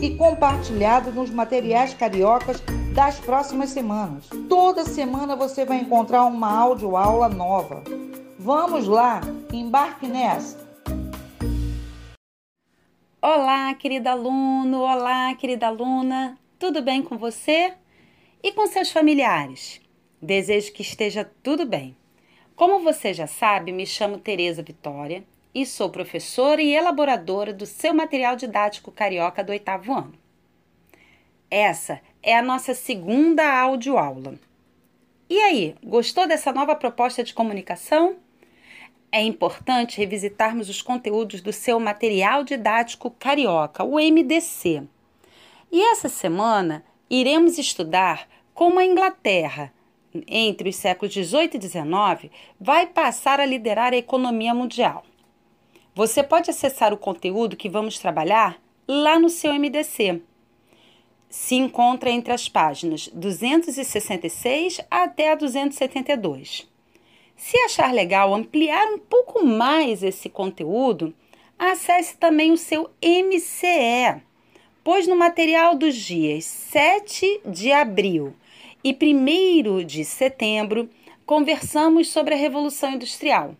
e compartilhado nos materiais cariocas das próximas semanas. Toda semana você vai encontrar uma aula nova. Vamos lá, embarque nessa! Olá, querido aluno, olá, querida aluna, tudo bem com você e com seus familiares? Desejo que esteja tudo bem. Como você já sabe, me chamo Tereza Vitória e sou professora e elaboradora do seu material didático carioca do oitavo ano. Essa é a nossa segunda audioaula. E aí, gostou dessa nova proposta de comunicação? É importante revisitarmos os conteúdos do seu material didático carioca, o MDC. E essa semana iremos estudar como a Inglaterra, entre os séculos 18 e 19, vai passar a liderar a economia mundial. Você pode acessar o conteúdo que vamos trabalhar lá no seu MDC se encontra entre as páginas 266 até a 272. Se achar legal ampliar um pouco mais esse conteúdo, acesse também o seu MCE, pois no material dos dias 7 de abril e 1 de setembro conversamos sobre a Revolução Industrial.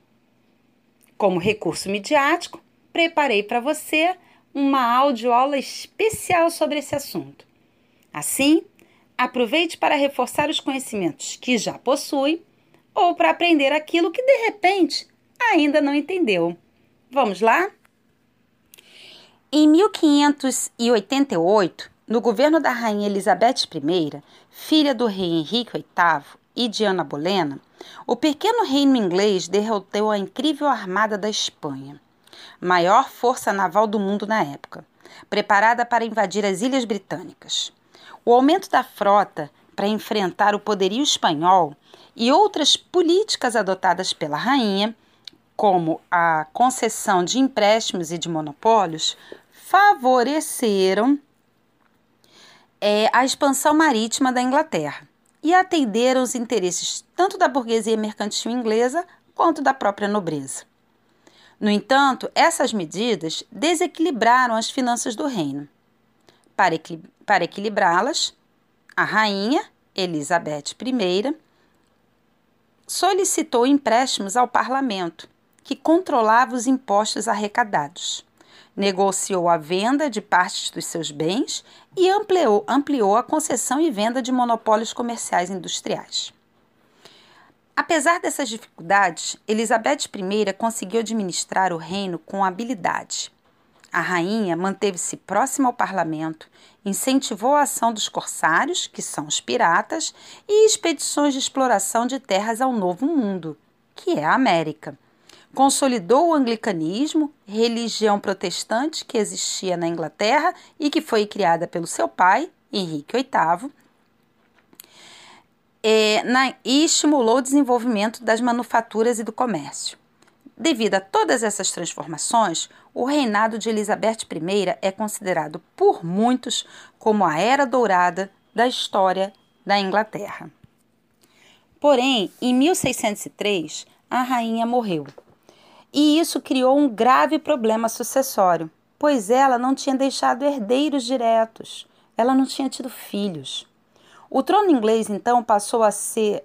Como recurso midiático, preparei para você uma audioaula especial sobre esse assunto. Assim, aproveite para reforçar os conhecimentos que já possui ou para aprender aquilo que de repente ainda não entendeu. Vamos lá? Em 1588, no governo da rainha Elizabeth I, filha do rei Henrique VIII e de Ana Bolena, o pequeno reino inglês derrotou a incrível armada da Espanha, maior força naval do mundo na época, preparada para invadir as ilhas britânicas. O aumento da frota para enfrentar o poderio espanhol e outras políticas adotadas pela rainha, como a concessão de empréstimos e de monopólios, favoreceram é, a expansão marítima da Inglaterra e atenderam os interesses tanto da burguesia mercantil inglesa quanto da própria nobreza. No entanto, essas medidas desequilibraram as finanças do reino. Para, para equilibrá-las, a rainha Elizabeth I solicitou empréstimos ao parlamento, que controlava os impostos arrecadados. Negociou a venda de partes dos seus bens e ampliou, ampliou a concessão e venda de monopólios comerciais industriais. Apesar dessas dificuldades, Elizabeth I conseguiu administrar o reino com habilidade. A rainha manteve-se próxima ao parlamento, incentivou a ação dos corsários, que são os piratas, e expedições de exploração de terras ao Novo Mundo, que é a América. Consolidou o anglicanismo, religião protestante que existia na Inglaterra e que foi criada pelo seu pai, Henrique VIII, e, na, e estimulou o desenvolvimento das manufaturas e do comércio. Devido a todas essas transformações, o reinado de Elizabeth I é considerado por muitos como a era dourada da história da Inglaterra. Porém, em 1603, a rainha morreu. E isso criou um grave problema sucessório, pois ela não tinha deixado herdeiros diretos, ela não tinha tido filhos. O trono inglês então passou a ser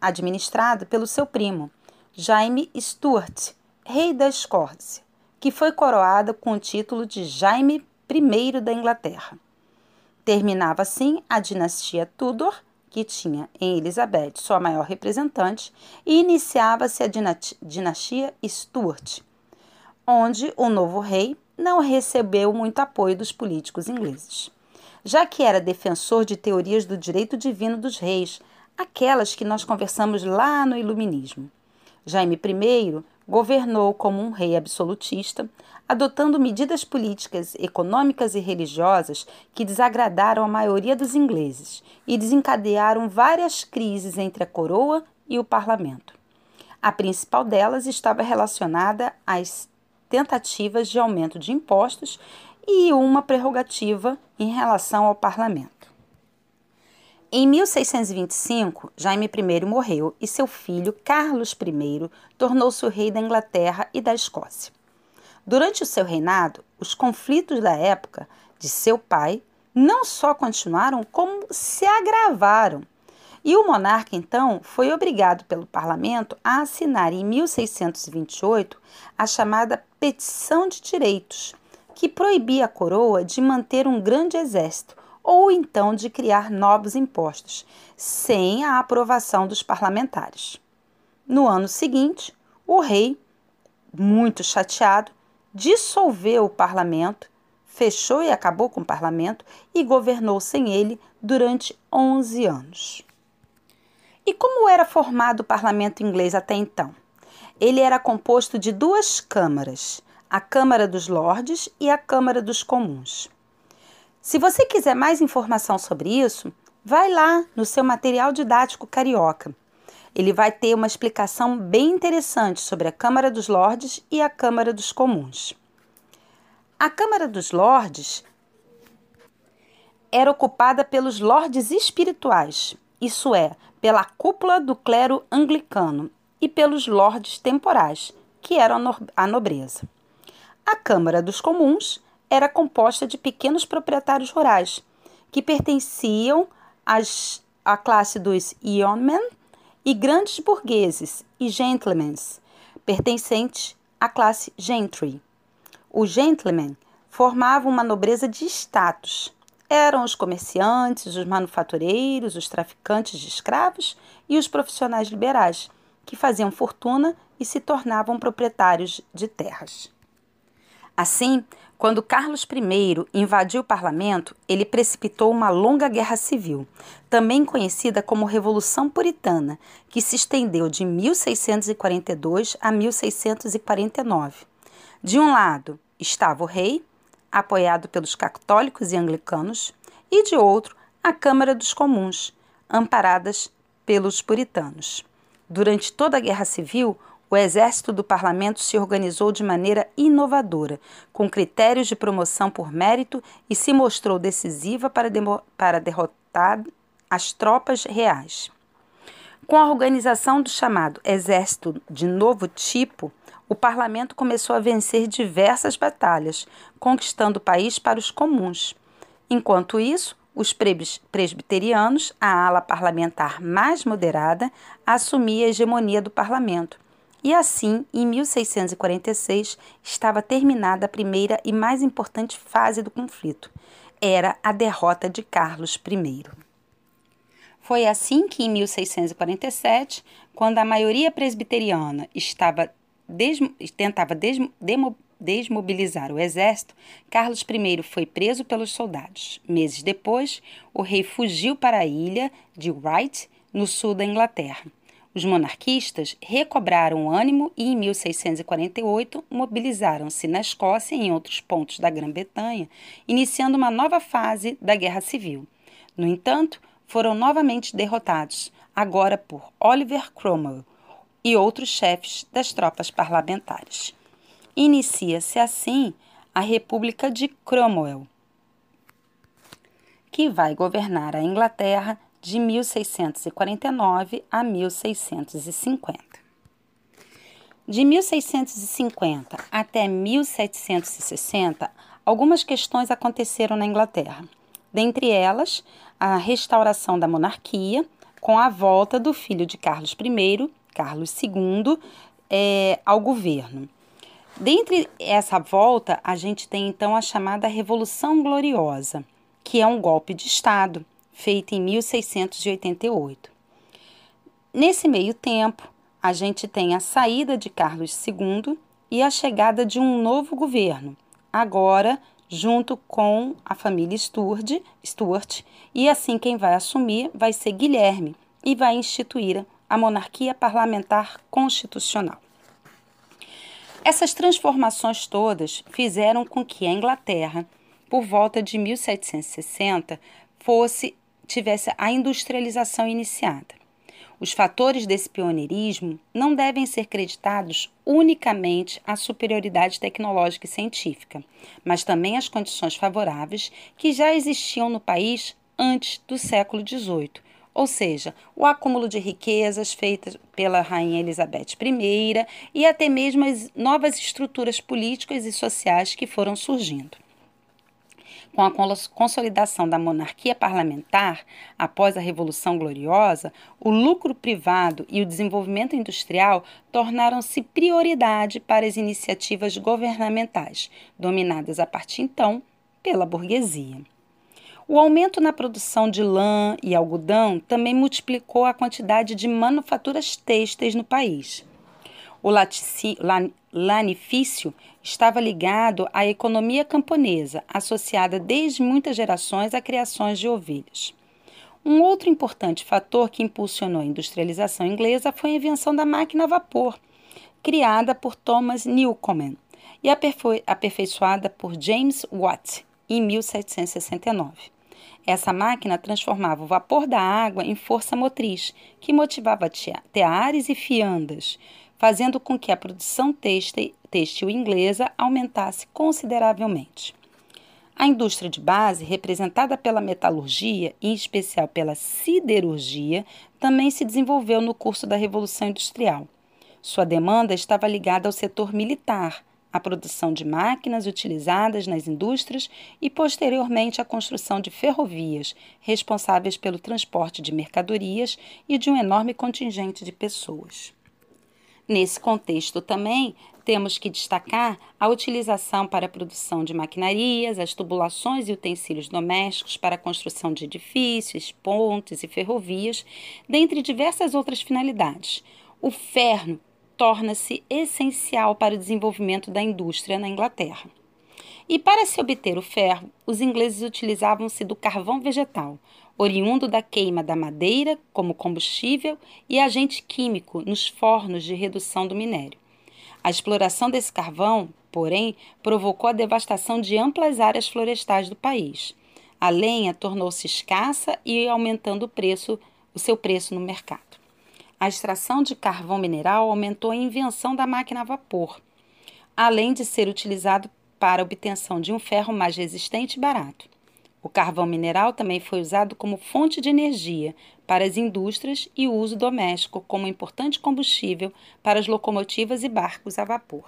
administrado pelo seu primo, Jaime Stuart, rei da Escócia, que foi coroada com o título de Jaime I da Inglaterra. Terminava assim a dinastia Tudor, que tinha em Elizabeth sua maior representante, e iniciava-se a dinastia Stuart. onde o novo rei não recebeu muito apoio dos políticos ingleses, já que era defensor de teorias do direito divino dos reis, aquelas que nós conversamos lá no Iluminismo. Jaime I governou como um rei absolutista, adotando medidas políticas, econômicas e religiosas que desagradaram a maioria dos ingleses e desencadearam várias crises entre a coroa e o parlamento. A principal delas estava relacionada às tentativas de aumento de impostos e uma prerrogativa em relação ao parlamento. Em 1625, Jaime I morreu e seu filho, Carlos I, tornou-se o rei da Inglaterra e da Escócia. Durante o seu reinado, os conflitos da época de seu pai não só continuaram, como se agravaram. E o monarca, então, foi obrigado pelo parlamento a assinar em 1628 a chamada Petição de Direitos, que proibia a coroa de manter um grande exército ou então de criar novos impostos, sem a aprovação dos parlamentares. No ano seguinte, o rei, muito chateado, dissolveu o parlamento, fechou e acabou com o parlamento e governou sem ele durante 11 anos. E como era formado o parlamento inglês até então? Ele era composto de duas câmaras, a Câmara dos Lordes e a Câmara dos Comuns. Se você quiser mais informação sobre isso, vai lá no seu material didático carioca. Ele vai ter uma explicação bem interessante sobre a Câmara dos Lordes e a Câmara dos Comuns. A Câmara dos Lordes era ocupada pelos lordes espirituais, isso é, pela cúpula do clero anglicano, e pelos lordes temporais, que eram a nobreza. A Câmara dos Comuns era composta de pequenos proprietários rurais, que pertenciam às, à classe dos yeomen e grandes burgueses e gentlemen, pertencentes à classe gentry. Os gentlemen formavam uma nobreza de status. Eram os comerciantes, os manufatureiros, os traficantes de escravos e os profissionais liberais, que faziam fortuna e se tornavam proprietários de terras. Assim, quando Carlos I invadiu o parlamento, ele precipitou uma longa guerra civil, também conhecida como Revolução Puritana, que se estendeu de 1642 a 1649. De um lado estava o rei, apoiado pelos católicos e anglicanos, e de outro, a Câmara dos Comuns, amparadas pelos puritanos. Durante toda a Guerra Civil, o exército do parlamento se organizou de maneira inovadora, com critérios de promoção por mérito e se mostrou decisiva para, para derrotar as tropas reais. Com a organização do chamado Exército de Novo Tipo, o parlamento começou a vencer diversas batalhas, conquistando o país para os comuns. Enquanto isso, os presbiterianos, a ala parlamentar mais moderada, assumia a hegemonia do parlamento, e assim, em 1646, estava terminada a primeira e mais importante fase do conflito. Era a derrota de Carlos I. Foi assim que, em 1647, quando a maioria presbiteriana estava tentava desmobilizar o exército, Carlos I foi preso pelos soldados. Meses depois, o rei fugiu para a ilha de Wight, no sul da Inglaterra. Os monarquistas recobraram o ânimo e, em 1648, mobilizaram-se na Escócia e em outros pontos da Grã-Bretanha, iniciando uma nova fase da Guerra Civil. No entanto, foram novamente derrotados, agora por Oliver Cromwell e outros chefes das tropas parlamentares. Inicia-se assim a República de Cromwell, que vai governar a Inglaterra de 1649 a 1650. De 1650 até 1760, algumas questões aconteceram na Inglaterra. Dentre elas, a restauração da monarquia, com a volta do filho de Carlos I, Carlos II, é, ao governo. Dentre essa volta, a gente tem então a chamada Revolução Gloriosa, que é um golpe de Estado feita em 1688. Nesse meio tempo, a gente tem a saída de Carlos II e a chegada de um novo governo, agora junto com a família Stuart, Stuart, e assim quem vai assumir vai ser Guilherme e vai instituir a monarquia parlamentar constitucional. Essas transformações todas fizeram com que a Inglaterra, por volta de 1760, fosse tivesse a industrialização iniciada. Os fatores desse pioneirismo não devem ser creditados unicamente à superioridade tecnológica e científica, mas também às condições favoráveis que já existiam no país antes do século XVIII, ou seja, o acúmulo de riquezas feitas pela Rainha Elizabeth I e até mesmo as novas estruturas políticas e sociais que foram surgindo com a consolidação da monarquia parlamentar após a Revolução Gloriosa, o lucro privado e o desenvolvimento industrial tornaram-se prioridade para as iniciativas governamentais, dominadas a partir então pela burguesia. O aumento na produção de lã e algodão também multiplicou a quantidade de manufaturas têxteis no país. O lanifício estava ligado à economia camponesa, associada desde muitas gerações a criações de ovelhas. Um outro importante fator que impulsionou a industrialização inglesa foi a invenção da máquina a vapor, criada por Thomas Newcomen e aperfeiçoada por James Watt em 1769. Essa máquina transformava o vapor da água em força motriz, que motivava teares e fiandas, fazendo com que a produção têxtil inglesa aumentasse consideravelmente. A indústria de base, representada pela metalurgia em especial pela siderurgia, também se desenvolveu no curso da Revolução Industrial. Sua demanda estava ligada ao setor militar, à produção de máquinas utilizadas nas indústrias e, posteriormente, à construção de ferrovias, responsáveis pelo transporte de mercadorias e de um enorme contingente de pessoas. Nesse contexto também temos que destacar a utilização para a produção de maquinarias, as tubulações e utensílios domésticos para a construção de edifícios, pontes e ferrovias, dentre diversas outras finalidades. O ferro torna-se essencial para o desenvolvimento da indústria na Inglaterra. E para se obter o ferro, os ingleses utilizavam-se do carvão vegetal, oriundo da queima da madeira como combustível e agente químico nos fornos de redução do minério. A exploração desse carvão, porém, provocou a devastação de amplas áreas florestais do país. A lenha tornou-se escassa e aumentando o preço, o seu preço no mercado. A extração de carvão mineral aumentou a invenção da máquina a vapor, além de ser utilizado para a obtenção de um ferro mais resistente e barato. O carvão mineral também foi usado como fonte de energia para as indústrias e o uso doméstico como importante combustível para as locomotivas e barcos a vapor.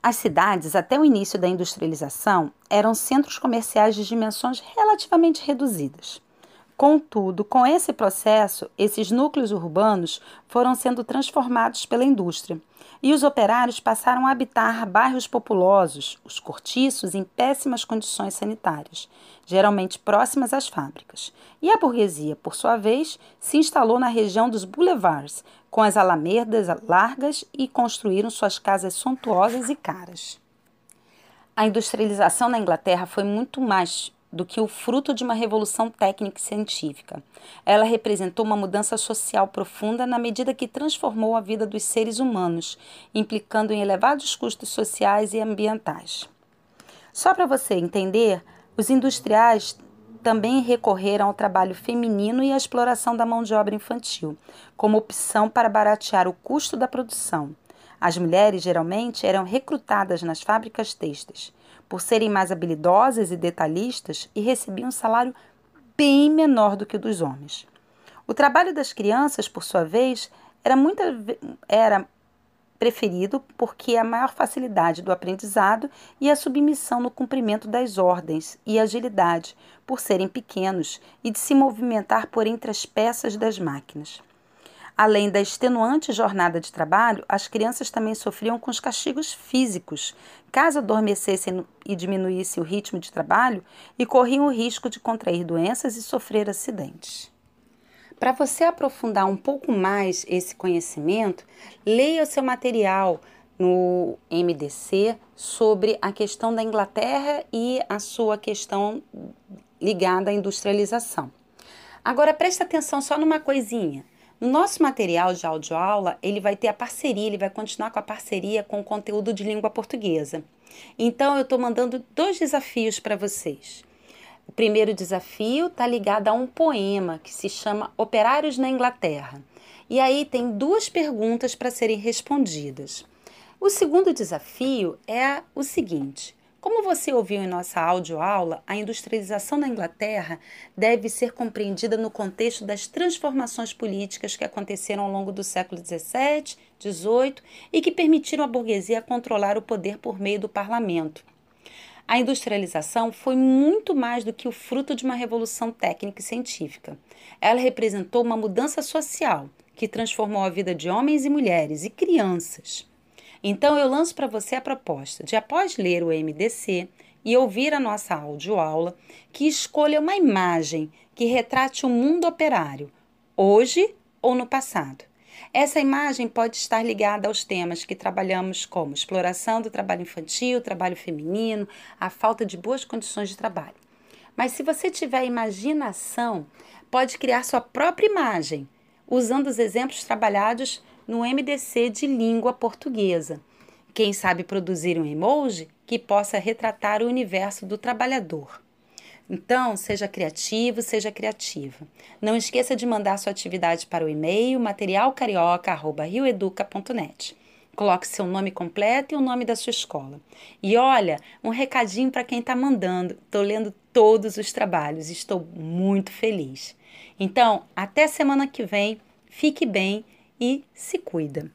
As cidades, até o início da industrialização, eram centros comerciais de dimensões relativamente reduzidas. Contudo, com esse processo, esses núcleos urbanos foram sendo transformados pela indústria e os operários passaram a habitar bairros populosos, os cortiços, em péssimas condições sanitárias, geralmente próximas às fábricas. E a burguesia, por sua vez, se instalou na região dos boulevards, com as alamedas largas e construíram suas casas suntuosas e caras. A industrialização na Inglaterra foi muito mais do que o fruto de uma revolução técnica e científica. Ela representou uma mudança social profunda na medida que transformou a vida dos seres humanos, implicando em elevados custos sociais e ambientais. Só para você entender, os industriais também recorreram ao trabalho feminino e à exploração da mão de obra infantil, como opção para baratear o custo da produção. As mulheres geralmente eram recrutadas nas fábricas têxteis por serem mais habilidosas e detalhistas e recebiam um salário bem menor do que o dos homens. O trabalho das crianças, por sua vez, era, muito, era preferido porque a maior facilidade do aprendizado e a submissão no cumprimento das ordens e agilidade, por serem pequenos e de se movimentar por entre as peças das máquinas. Além da extenuante jornada de trabalho, as crianças também sofriam com os castigos físicos, caso adormecessem e diminuísse o ritmo de trabalho, e corriam o risco de contrair doenças e sofrer acidentes. Para você aprofundar um pouco mais esse conhecimento, leia o seu material no MDC sobre a questão da Inglaterra e a sua questão ligada à industrialização. Agora presta atenção só numa coisinha. No nosso material de audioaula, ele vai ter a parceria, ele vai continuar com a parceria com o conteúdo de língua portuguesa. Então, eu estou mandando dois desafios para vocês. O primeiro desafio está ligado a um poema que se chama Operários na Inglaterra. E aí tem duas perguntas para serem respondidas. O segundo desafio é o seguinte: como você ouviu em nossa audioaula, a industrialização na Inglaterra deve ser compreendida no contexto das transformações políticas que aconteceram ao longo do século XVII, XVIII e que permitiram à burguesia controlar o poder por meio do parlamento. A industrialização foi muito mais do que o fruto de uma revolução técnica e científica. Ela representou uma mudança social que transformou a vida de homens e mulheres e crianças. Então eu lanço para você a proposta de, após ler o MDC e ouvir a nossa audioaula, que escolha uma imagem que retrate o mundo operário, hoje ou no passado. Essa imagem pode estar ligada aos temas que trabalhamos como exploração do trabalho infantil, trabalho feminino, a falta de boas condições de trabalho. Mas se você tiver imaginação, pode criar sua própria imagem, usando os exemplos trabalhados no MDC de língua portuguesa. Quem sabe produzir um emoji que possa retratar o universo do trabalhador. Então, seja criativo, seja criativa. Não esqueça de mandar sua atividade para o e-mail materialcarioca.rioeduca.net. Coloque seu nome completo e o nome da sua escola. E olha, um recadinho para quem está mandando. Estou lendo todos os trabalhos, estou muito feliz. Então, até semana que vem. Fique bem e se cuida.